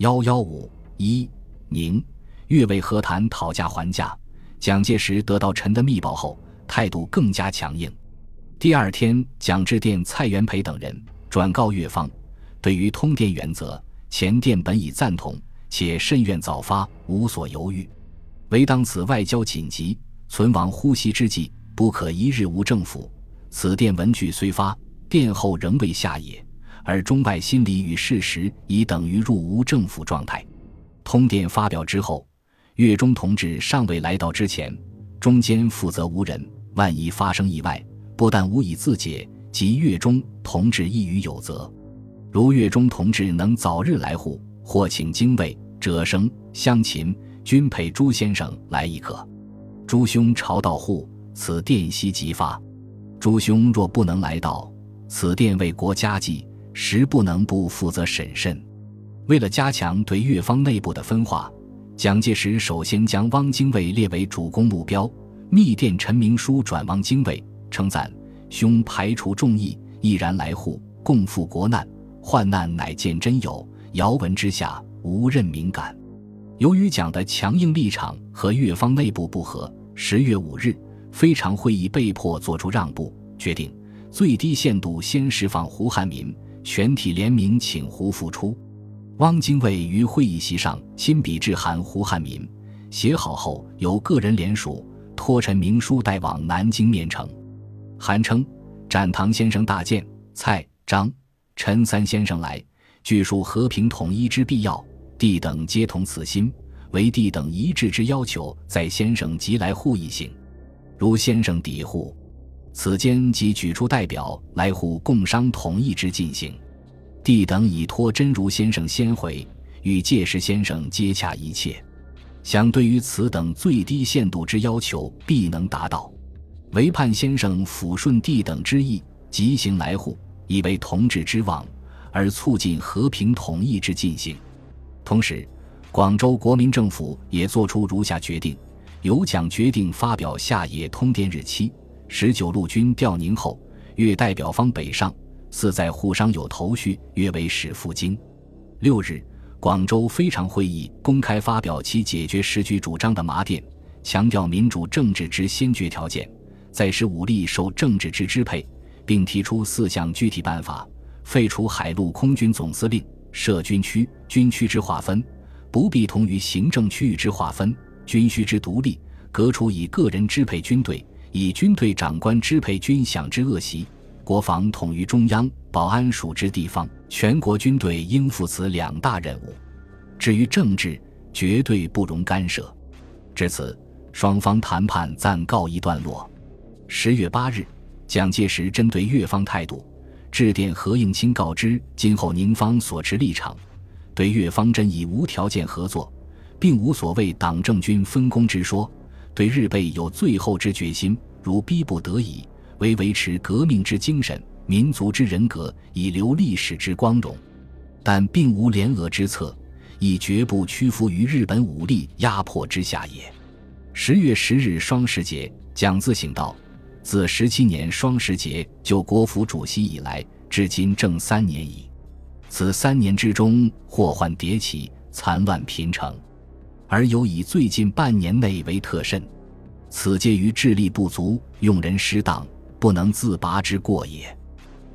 幺幺五一宁越为和谈讨价还价，蒋介石得到陈的密报后，态度更加强硬。第二天，蒋致电蔡元培等人，转告越方，对于通电原则，前电本已赞同，且甚愿早发，无所犹豫。唯当此外交紧急，存亡呼吸之际，不可一日无政府。此电文句虽发，电后仍未下也，而中外心理与事实已等于入无政府状态。通电发表之后，岳中同志尚未来到之前，中间负责无人，万一发生意外。不但无以自解，即粤中同志亦于有责。如岳中同志能早日来沪，或请精卫、者生、湘琴均陪朱先生来亦可。朱兄朝到沪，此电悉即发。朱兄若不能来到，此电为国家计，实不能不负责审慎。为了加强对粤方内部的分化，蒋介石首先将汪精卫列为主攻目标，密电陈明书转汪精卫。称赞兄排除众议，毅然来沪，共赴国难，患难乃见真友。遥闻之下，无任敏感。由于蒋的强硬立场和越方内部不和，十月五日，非常会议被迫作出让步，决定最低限度先释放胡汉民，全体联名请胡复出。汪精卫于会议席上亲笔致函胡汉民，写好后由个人联署，托陈明书带往南京面呈。韩称：“展堂先生大见，蔡、张、陈三先生来，据述和平统一之必要，弟等皆同此心，为弟等一致之要求，在先生即来沪一行。如先生抵沪，此间即举出代表来沪共商统一之进行。弟等已托真如先生先回，与介石先生接洽一切，想对于此等最低限度之要求，必能达到。”唯盼先生抚顺帝等之意，即行来沪，以为同志之望，而促进和平统一之进行。同时，广州国民政府也作出如下决定：由蒋决定发表下野通电日期。十九路军调宁后，粤代表方北上，似在沪商有头绪，约为使赴京。六日，广州非常会议公开发表其解决时局主张的麻电，强调民主政治之先决条件。在使武力受政治之支配，并提出四项具体办法：废除海陆空军总司令，设军区、军区之划分，不必同于行政区域之划分；军需之独立，革除以个人支配军队，以军队长官支配军饷之恶习；国防统于中央，保安属之地方，全国军队应付此两大任务。至于政治，绝对不容干涉。至此，双方谈判暂告一段落。十月八日，蒋介石针对越方态度，致电何应钦告知今后宁方所持立场，对越方真以无条件合作，并无所谓党政军分工之说，对日备有最后之决心，如逼不得已，为维持革命之精神、民族之人格，以留历史之光荣，但并无联俄之策，亦绝不屈服于日本武力压迫之下也。十月十日双十节，蒋自省道。自十七年双十节就国府主席以来，至今正三年矣。此三年之中，祸患迭起，残乱频成，而尤以最近半年内为特甚。此皆于智力不足、用人失当、不能自拔之过也。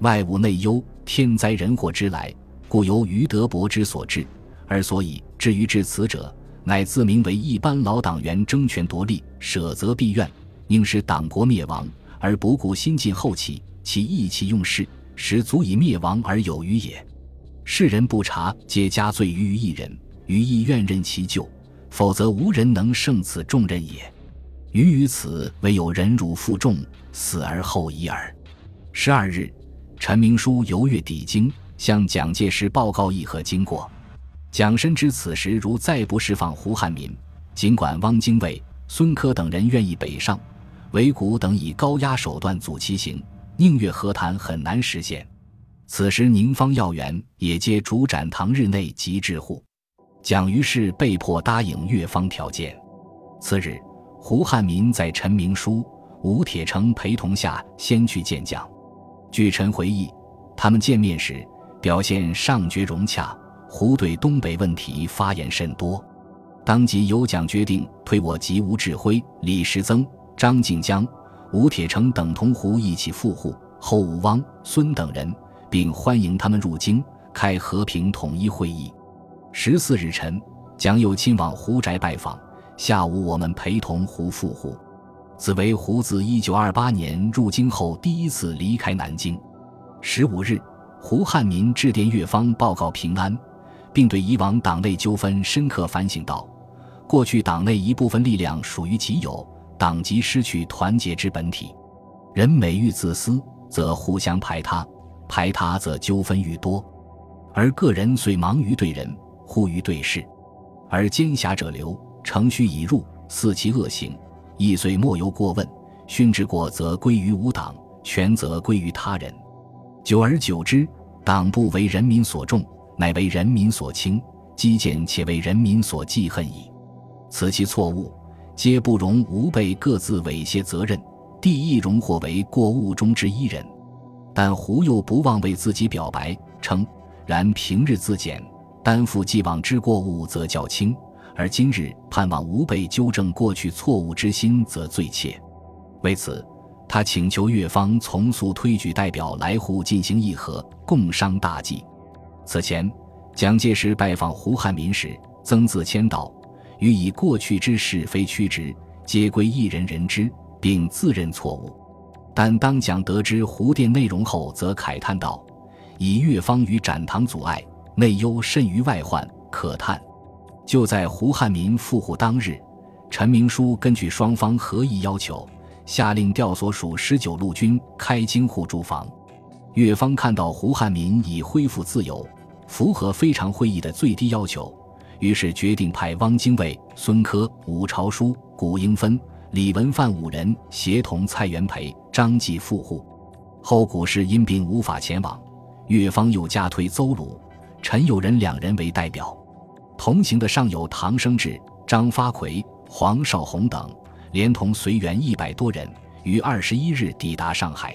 外务内忧、天灾人祸之来，故由于德伯之所致，而所以至于至此者，乃自名为一般老党员争权夺利，舍责避怨。应使党国灭亡，而不顾新进后起，其意气用事，实足以灭亡而有余也。世人不察，皆加罪于一人，于亦愿任其咎，否则无人能胜此重任也。余于此，唯有忍辱负重，死而后已耳。十二日，陈明书游越抵京，向蒋介石报告议和经过。蒋深知此时如再不释放胡汉民，尽管汪精卫、孙科等人愿意北上。韦古等以高压手段阻其行，宁越和谈很难实现。此时宁方要员也皆主展堂日内即至沪，蒋于是被迫答应越方条件。次日，胡汉民在陈明书、吴铁城陪同下先去见蒋。据陈回忆，他们见面时表现尚觉融洽。胡对东北问题发言甚多，当即有奖决定推我及吴志辉、李时增、张静江、吴铁城等同胡一起赴沪，后吴汪、孙等人，并欢迎他们入京开和平统一会议。十四日晨，蒋友亲往胡宅拜访，下午我们陪同胡赴沪。此为胡自一九二八年入京后第一次离开南京。十五日，胡汉民致电越方报告平安，并对以往党内纠纷深刻反省道：“过去党内一部分力量属于己有，党即失去团结之本体。人每欲自私，则互相排他；排他，则纠纷愈多。而个人虽忙于对人，忽于对事，而奸侠者流，乘虚已入，肆其恶行。”亦遂莫由过问，勋之过则归于吾党，权则归于他人。久而久之，党不为人民所重，乃为人民所轻，积贱且为人民所记恨矣。此其错误，皆不容吾辈各自猥亵责任，帝亦容或为过误中之一人。但胡又不忘为自己表白，称：然平日自检，担负既往之过误，则较轻。而今日盼望吾辈纠正过去错误之心，则最切。为此，他请求越方从速推举代表来沪进行议和，共商大计。此前，蒋介石拜访胡汉民时，曾自谦道：“予以过去之是非曲直，皆归一人人之，并自认错误。”但当蒋得知胡电内容后，则慨叹道：“以越方与展堂阻碍，内忧甚于外患，可叹。”就在胡汉民赴沪当日，陈明书根据双方合议要求，下令调所属十九路军开京沪驻防。越方看到胡汉民已恢复自由，符合非常会议的最低要求，于是决定派汪精卫、孙科、武朝书、古英芬、李文范五人协同蔡元培、张继赴沪。后古氏因病无法前往，越方又加推邹鲁、陈友仁两人为代表。同行的尚有唐生智、张发奎、黄绍竑等，连同随员一百多人，于二十一日抵达上海。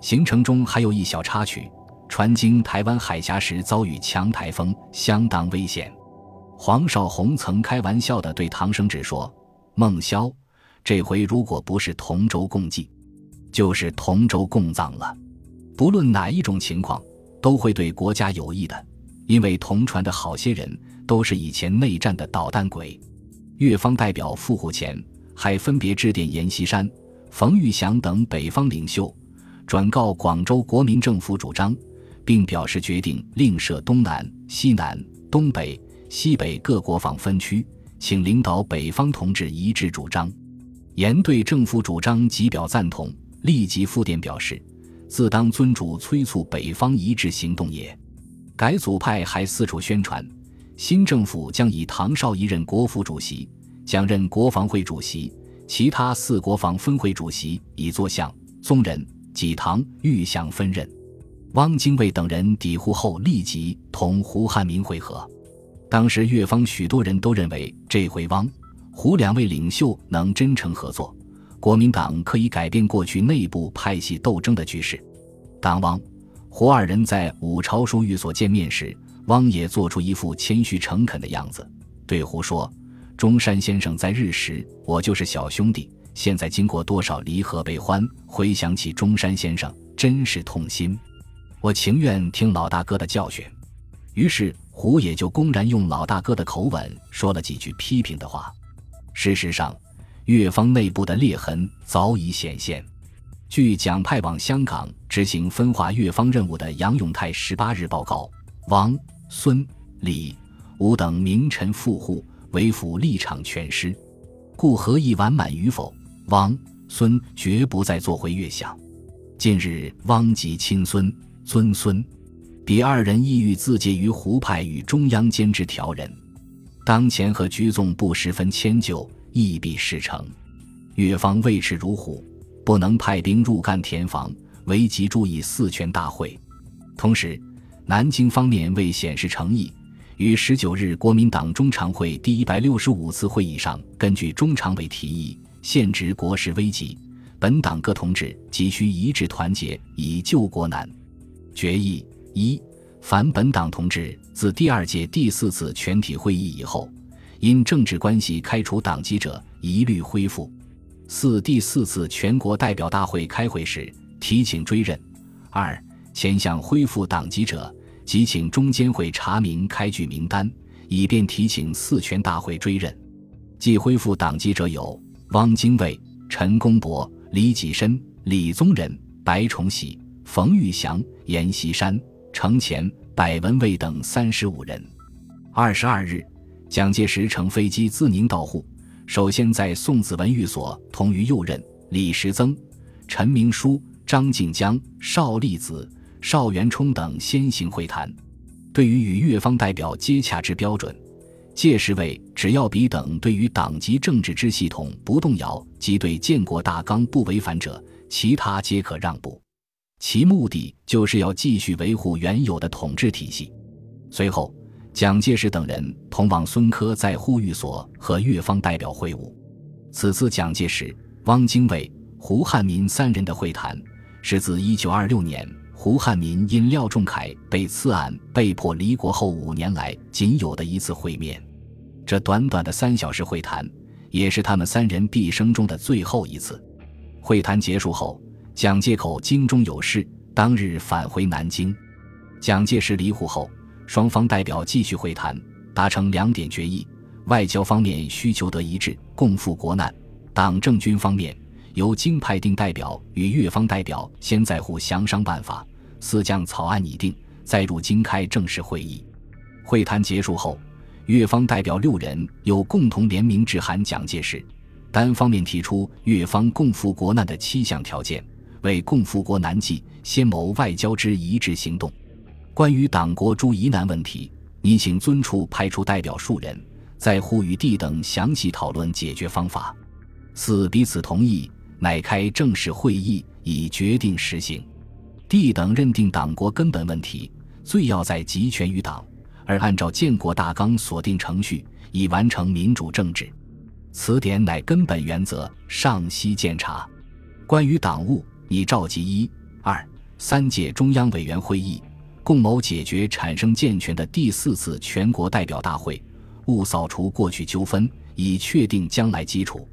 行程中还有一小插曲：船经台湾海峡时遭遇强台风，相当危险。黄绍竑曾开玩笑地对唐生智说：“孟萧，这回如果不是同舟共济，就是同舟共葬了。不论哪一种情况，都会对国家有益的，因为同船的好些人。”都是以前内战的捣蛋鬼。越方代表赴沪前，还分别致电阎锡山、冯玉祥等北方领袖，转告广州国民政府主张，并表示决定另设东南、西南、东北、西北各国防分区，请领导北方同志一致主张。阎对政府主张极表赞同，立即复电表示，自当尊主催促北方一致行动也。改组派还四处宣传。新政府将以唐绍仪任国府主席，蒋任国防会主席，其他四国防分会主席以坐相、宗人、济唐、玉相分任。汪精卫等人抵沪后，立即同胡汉民会合。当时越方许多人都认为，这回汪、胡两位领袖能真诚合作，国民党可以改变过去内部派系斗争的局势。当汪、胡二人在武朝书寓所见面时，汪也做出一副谦虚诚恳的样子，对胡说：“中山先生在日时，我就是小兄弟；现在经过多少离合悲欢，回想起中山先生，真是痛心。我情愿听老大哥的教训。”于是胡也就公然用老大哥的口吻说了几句批评的话。事实上，越方内部的裂痕早已显现。据蒋派往香港执行分化越方任务的杨永泰十八日报告，汪。孙、李、吴等名臣富户，为府立场全失，故何意完满与否？汪、孙绝不再做回越相。近日，汪及亲孙、尊孙，彼二人意欲自结于胡派与中央间之调人。当前和居纵不十分迁就，亦必事成。越方畏耻如虎，不能派兵入赣填防，唯急注意四全大会。同时。南京方面为显示诚意，于十九日国民党中常会第一百六十五次会议上，根据中常委提议，现值国事危急，本党各同志急需一致团结，以救国难。决议一：凡本党同志自第二届第四次全体会议以后，因政治关系开除党籍者，一律恢复。四第四次全国代表大会开会时，提请追认。二前向恢复党籍者，即请中监会查明开具名单，以便提请四全大会追认。即恢复党籍者有汪精卫、陈公博、李济深、李宗仁、白崇禧、冯玉祥、阎锡山、程潜、柏文蔚等三十五人。二十二日，蒋介石乘飞机自宁到沪，首先在宋子文寓所同于右任、李时增、陈明书、张静江、邵力子、邵元冲等先行会谈，对于与越方代表接洽之标准。届时为只要彼等对于党籍政治之系统不动摇，及对建国大纲不违反者，其他皆可让步。其目的就是要继续维护原有的统治体系。随后，蒋介石等人同往孙科在呼吁所和越方代表会晤。此次蒋介石、汪精卫、胡汉民三人的会谈，是自1926年胡汉民因廖仲恺被刺案被迫离国后五年来仅有的一次会面。这短短的三小时会谈，也是他们三人毕生中的最后一次。会谈结束后，蒋介口京中有事，当日返回南京。蒋介石离沪后，双方代表继续会谈，达成两点决议：外交方面需求得一致，共赴国难；党政军方面，由京派定代表与越方代表先在沪详商办法，四将草案拟定，再入京开正式会议。会谈结束后。越方代表六人又共同联名致函蒋介石，单方面提出越方共赴国难的七项条件，为共赴国难计，先谋外交之一致行动。关于党国诸疑难问题，你请尊处派出代表数人，在沪与地等详细讨论解决方法。四彼此同意，乃开正式会议，以决定实行。地等认定党国根本问题，最要在集权于党。而按照建国大纲所定程序，以完成民主政治，此点乃根本原则。上悉鉴察。关于党务，拟召集一、二、三届中央委员会议，共谋解决产生健全的第四次全国代表大会，务扫除过去纠纷，以确定将来基础。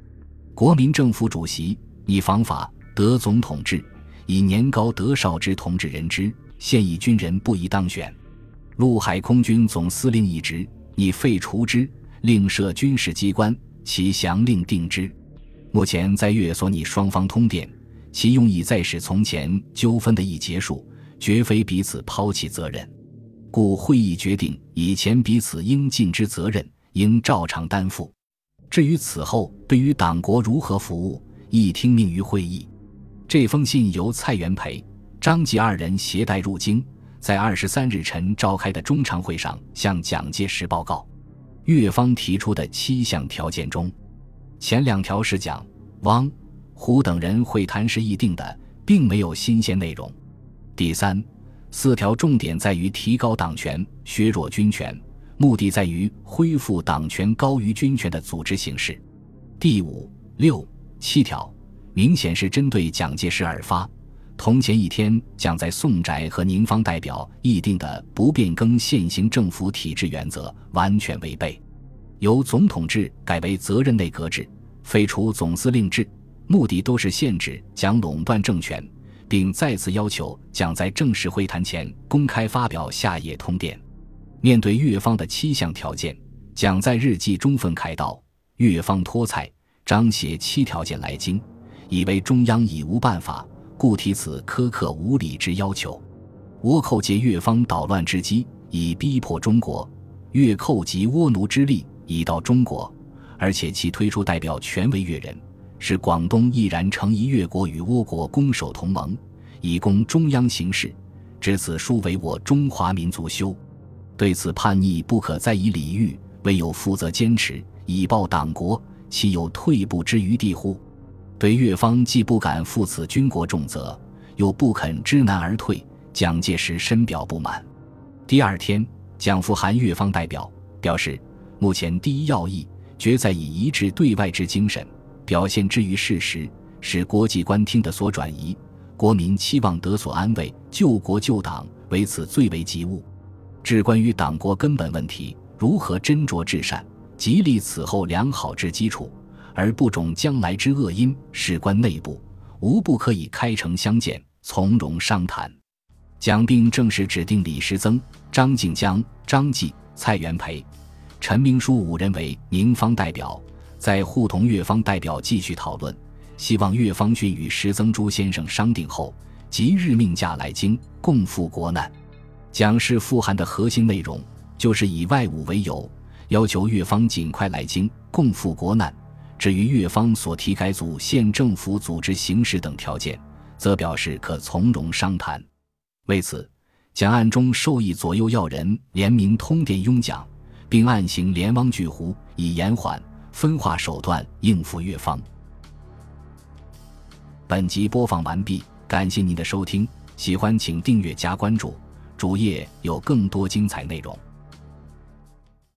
国民政府主席拟防法德总统制，以年高德少之同志人之，现役军人不宜当选。陆海空军总司令一职，拟废除之，另设军事机关，其详令定之。目前在越所拟双方通电，其用意在使从前纠纷的一结束，绝非彼此抛弃责任。故会议决定，以前彼此应尽之责任，应照常担负。至于此后对于党国如何服务，亦听命于会议。这封信由蔡元培、张继二人携带入京。在二十三日晨召开的中常会上，向蒋介石报告，越方提出的七项条件中，前两条是蒋、汪、胡等人会谈时议定的，并没有新鲜内容。第三四条重点在于提高党权、削弱军权，目的在于恢复党权高于军权的组织形式。第五、六、七条明显是针对蒋介石而发。同前一天将在宋宅和宁方代表议定的不变更现行政府体制原则完全违背，由总统制改为责任内阁制，废除总司令制，目的都是限制蒋垄断政权，并再次要求蒋在正式会谈前公开发表下野通电。面对越方的七项条件，蒋在日记中愤开道：“越方托蔡张写七条件来京，以为中央已无办法。”故提此苛刻无理之要求，倭寇借越方捣乱之机，以逼迫中国；越寇及倭奴之力，已到中国，而且其推出代表全为越人，使广东毅然成一越国与倭国攻守同盟，以供中央行事。至此书为我中华民族羞，对此叛逆不可再以礼遇，唯有负责坚持，以报党国，岂有退步之余地乎？对越方既不敢负此军国重责，又不肯知难而退，蒋介石深表不满。第二天，蒋复函越方代表，表示目前第一要义，决在以一致对外之精神，表现之于事实，使国际观听的所转移，国民期望得所安慰，救国救党，为此最为急务。至关于党国根本问题，如何斟酌至善，极立此后良好之基础，而不种将来之恶因，事关内部，无不可以开诚相见，从容商谈。蒋兵正式指定李时增、张静江、张继、蔡元培、陈明书五人为宁方代表，在互同越方代表继续讨论，希望越方逊与石增朱先生商定后，即日命驾来京，共赴国难。蒋氏复函的核心内容就是以外务为由，要求越方尽快来京共赴国难。至于越方所提改组县政府组织形式等条件，则表示可从容商谈。为此，蒋案中授意左右要人联名通电拥蒋，并暗行联汪拒胡，以延缓分化手段应付越方。本集播放完毕，感谢您的收听，喜欢请订阅加关注。主页有更多精彩内容。